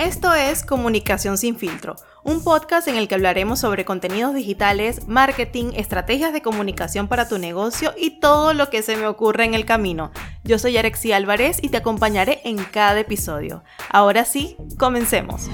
Esto es Comunicación sin filtro, un podcast en el que hablaremos sobre contenidos digitales, marketing, estrategias de comunicación para tu negocio y todo lo que se me ocurre en el camino. Yo soy Arexi Álvarez y te acompañaré en cada episodio. Ahora sí, comencemos.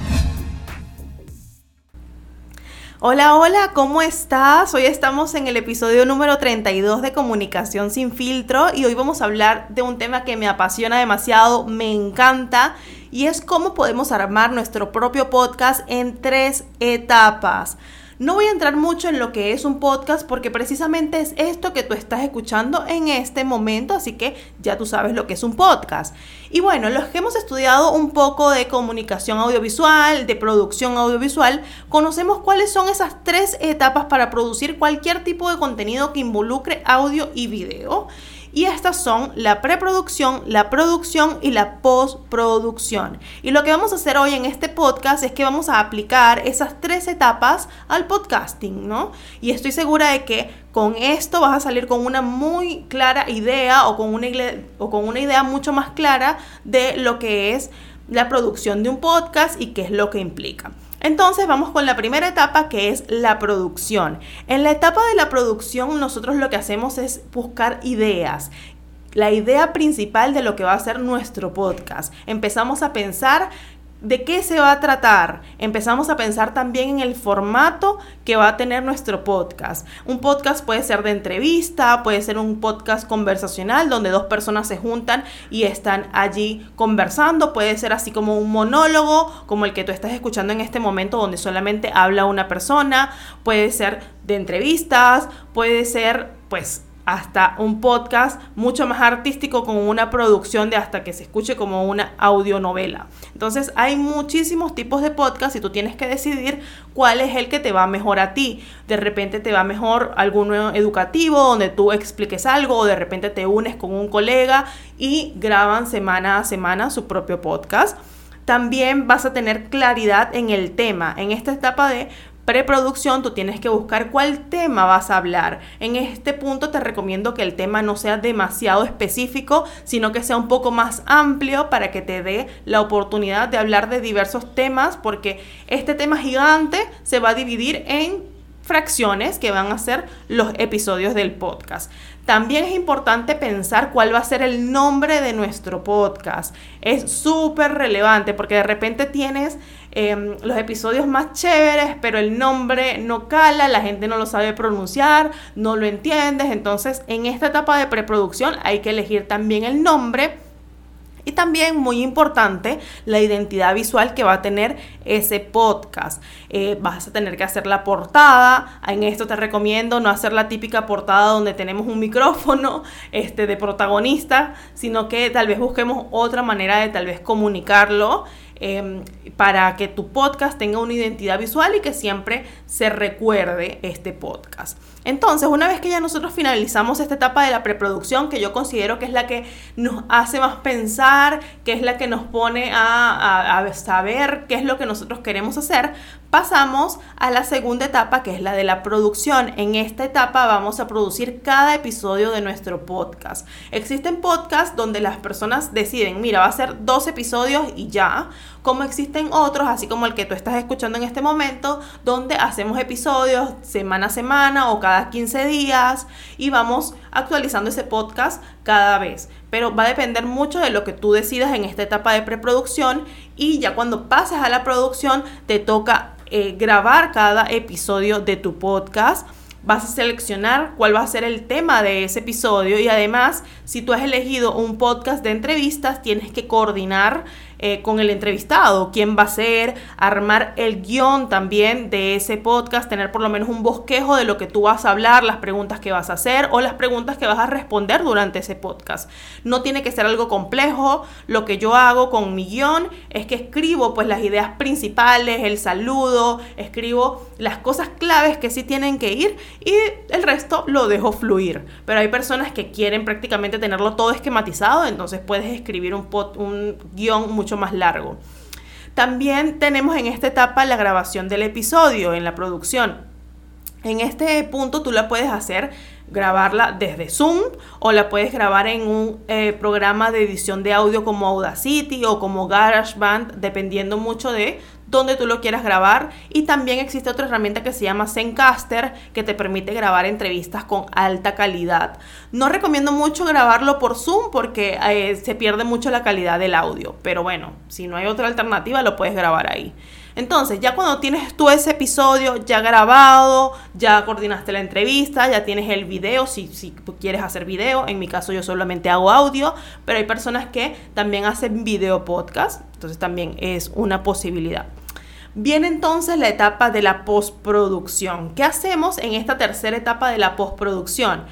Hola, hola, ¿cómo estás? Hoy estamos en el episodio número 32 de Comunicación sin filtro y hoy vamos a hablar de un tema que me apasiona demasiado, me encanta y es cómo podemos armar nuestro propio podcast en tres etapas. No voy a entrar mucho en lo que es un podcast porque precisamente es esto que tú estás escuchando en este momento, así que ya tú sabes lo que es un podcast. Y bueno, los que hemos estudiado un poco de comunicación audiovisual, de producción audiovisual, conocemos cuáles son esas tres etapas para producir cualquier tipo de contenido que involucre audio y video. Y estas son la preproducción, la producción y la postproducción. Y lo que vamos a hacer hoy en este podcast es que vamos a aplicar esas tres etapas al podcasting, ¿no? Y estoy segura de que con esto vas a salir con una muy clara idea o con una, o con una idea mucho más clara de lo que es la producción de un podcast y qué es lo que implica. Entonces vamos con la primera etapa que es la producción. En la etapa de la producción nosotros lo que hacemos es buscar ideas la idea principal de lo que va a ser nuestro podcast. Empezamos a pensar ¿De qué se va a tratar? Empezamos a pensar también en el formato que va a tener nuestro podcast. Un podcast puede ser de entrevista, puede ser un podcast conversacional donde dos personas se juntan y están allí conversando, puede ser así como un monólogo, como el que tú estás escuchando en este momento donde solamente habla una persona, puede ser de entrevistas, puede ser pues hasta un podcast mucho más artístico con una producción de hasta que se escuche como una audionovela. Entonces hay muchísimos tipos de podcast y tú tienes que decidir cuál es el que te va mejor a ti. De repente te va mejor alguno educativo donde tú expliques algo o de repente te unes con un colega y graban semana a semana su propio podcast también vas a tener claridad en el tema. En esta etapa de preproducción, tú tienes que buscar cuál tema vas a hablar. En este punto te recomiendo que el tema no sea demasiado específico, sino que sea un poco más amplio para que te dé la oportunidad de hablar de diversos temas, porque este tema gigante se va a dividir en fracciones que van a ser los episodios del podcast. También es importante pensar cuál va a ser el nombre de nuestro podcast. Es súper relevante porque de repente tienes em, los episodios más chéveres, pero el nombre no cala, la gente no lo sabe pronunciar, no lo entiendes. Entonces, en esta etapa de preproducción hay que elegir también el nombre y también, muy importante, la identidad visual que va a tener ese podcast. Eh, vas a tener que hacer la portada. En esto te recomiendo no hacer la típica portada donde tenemos un micrófono este, de protagonista, sino que tal vez busquemos otra manera de tal vez comunicarlo. Em, para que tu podcast tenga una identidad visual y que siempre se recuerde este podcast. Entonces, una vez que ya nosotros finalizamos esta etapa de la preproducción, que yo considero que es la que nos hace más pensar, que es la que nos pone a, saber qué es lo que nosotros queremos hacer, pasamos a la segunda etapa, que es la de la producción. En esta etapa vamos a producir cada episodio de nuestro podcast. Existen podcasts donde las personas deciden, mira, va a ser dos episodios y ya como existen otros, así como el que tú estás escuchando en este momento, donde hacemos episodios semana a semana o cada 15 días y vamos actualizando ese podcast cada vez. Pero va a depender mucho de lo que tú decidas en esta etapa de preproducción y ya cuando pases a la producción te toca eh, grabar cada episodio de tu podcast vas a seleccionar cuál va a ser el tema de ese episodio y además si tú has elegido un podcast de entrevistas tienes que coordinar eh, con el entrevistado, quién va a ser, armar el guion también de ese podcast, tener por lo menos un bosquejo de lo que tú vas a hablar, las preguntas que vas a hacer o las preguntas que vas a responder durante ese podcast. No tiene que ser algo complejo, lo que yo hago con mi guion es que escribo pues las ideas principales, el saludo, escribo las cosas claves que sí tienen que ir y el resto lo dejo fluir. Pero hay personas que quieren prácticamente tenerlo todo esquematizado, entonces puedes escribir un, un guion muy más largo. También tenemos en esta etapa la grabación del episodio, en la producción. En este punto tú la puedes hacer grabarla desde Zoom o la puedes grabar en un eh, programa de edición de audio como Audacity o como GarageBand, dependiendo mucho de dónde tú lo quieras grabar. Y también existe otra herramienta que se llama Zencaster que te permite grabar entrevistas con alta calidad. No recomiendo mucho grabarlo por Zoom porque eh, se pierde mucho la calidad del audio, pero bueno, si no hay otra alternativa lo puedes grabar ahí. Entonces, ya cuando tienes tú ese episodio ya grabado, ya coordinaste la entrevista, ya tienes el video, si, si quieres hacer video, en mi caso yo solamente hago audio, pero hay personas que también hacen video podcast, entonces también es una posibilidad. Viene entonces la etapa de la postproducción. ¿Qué hacemos en esta tercera etapa de la postproducción?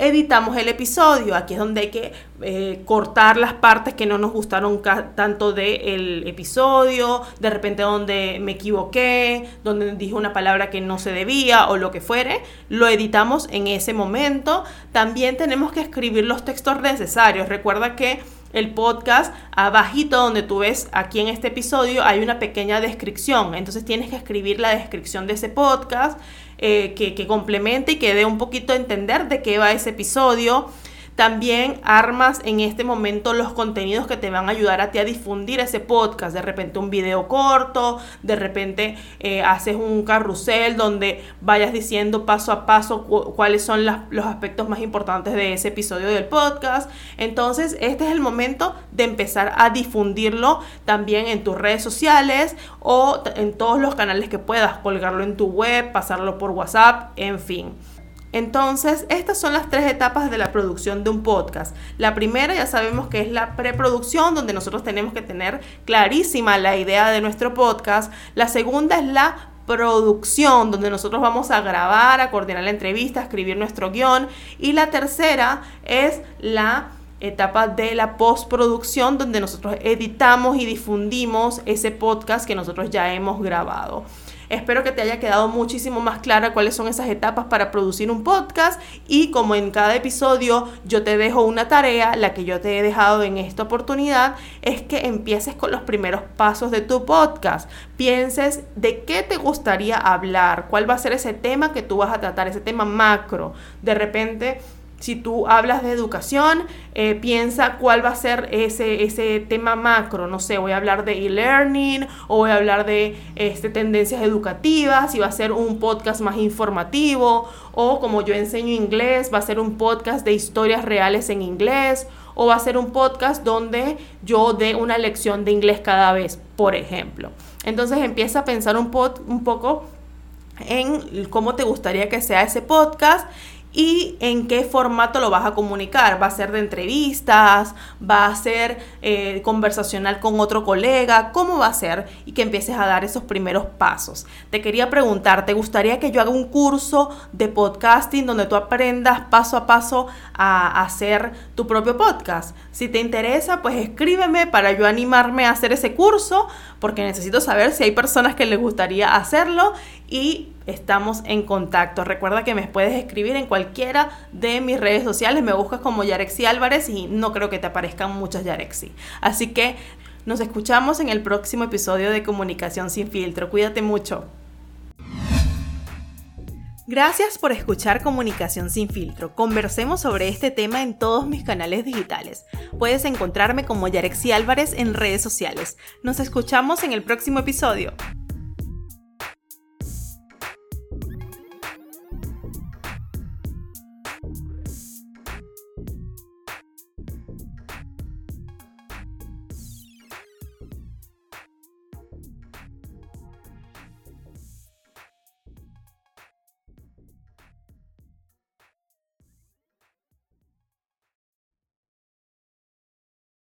editamos el episodio. Aquí es donde hay que eh, cortar las partes que no nos gustaron tanto del episodio, de repente donde me equivoqué, donde dije una palabra que no se debía o lo que fuere, lo editamos en ese momento. También tenemos que escribir los textos necesarios. Recuerda que el podcast, abajito donde tú ves aquí en este episodio hay una pequeña descripción. Entonces tienes que escribir la descripción de ese podcast eh, que, que complemente y que dé un poquito a entender de qué va ese episodio. También armas en este momento los contenidos que te van a ayudar a ti a difundir ese podcast. De repente un video corto, de repente eh, haces un carrusel donde vayas diciendo paso a paso cuáles son los aspectos más importantes de ese episodio del podcast. Entonces este es el momento de empezar a difundirlo también en tus redes sociales o en todos los canales que puedas, colgarlo en tu web, pasarlo por WhatsApp, en fin. Entonces, estas son las tres etapas de la producción de un podcast. La primera ya sabemos que es la preproducción, donde nosotros tenemos que tener clarísima la idea de nuestro podcast. La segunda es la producción, donde nosotros vamos a grabar, a coordinar la entrevista, a escribir nuestro guion. Y la tercera es la etapa de la postproducción, donde nosotros editamos y difundimos ese podcast que nosotros ya hemos grabado. Espero que te haya quedado muchísimo más clara cuáles son esas etapas para producir un podcast y como en cada episodio yo te dejo una tarea, la que yo te he dejado en esta oportunidad es que empieces con los primeros pasos de tu podcast. Pienses de qué te gustaría hablar, cuál va a ser ese tema que tú vas a tratar, ese tema macro. De repente si tú hablas de educación, eh, piensa cuál va a ser ese, ese tema macro. No sé, voy a hablar de e-learning o voy a hablar de este, tendencias educativas, si va a ser un podcast más informativo o como yo enseño inglés, va a ser un podcast de historias reales en inglés o va a ser un podcast donde yo dé una lección de inglés cada vez, por ejemplo. Entonces empieza a pensar un, un poco en cómo te gustaría que sea ese podcast y en qué formato lo vas a comunicar. ¿Va a ser de entrevistas? ¿Va a ser eh, conversacional con otro colega? ¿Cómo va a ser? Y que empieces a dar esos primeros pasos. Te quería preguntar, ¿te gustaría que yo haga un curso de podcasting donde tú aprendas paso a paso a hacer tu propio podcast? Si te interesa, pues escríbeme para yo animarme a hacer ese curso, porque necesito saber si hay personas que les gustaría hacerlo y estamos en contacto. Recuerda que me puedes escribir en cualquiera de mis redes sociales, me buscas como Yarexi Álvarez y no creo que te aparezcan muchas Yarexi. Así que nos escuchamos en el próximo episodio de Comunicación sin filtro. Cuídate mucho. Gracias por escuchar Comunicación sin filtro. Conversemos sobre este tema en todos mis canales digitales. Puedes encontrarme como Yarexi Álvarez en redes sociales. Nos escuchamos en el próximo episodio.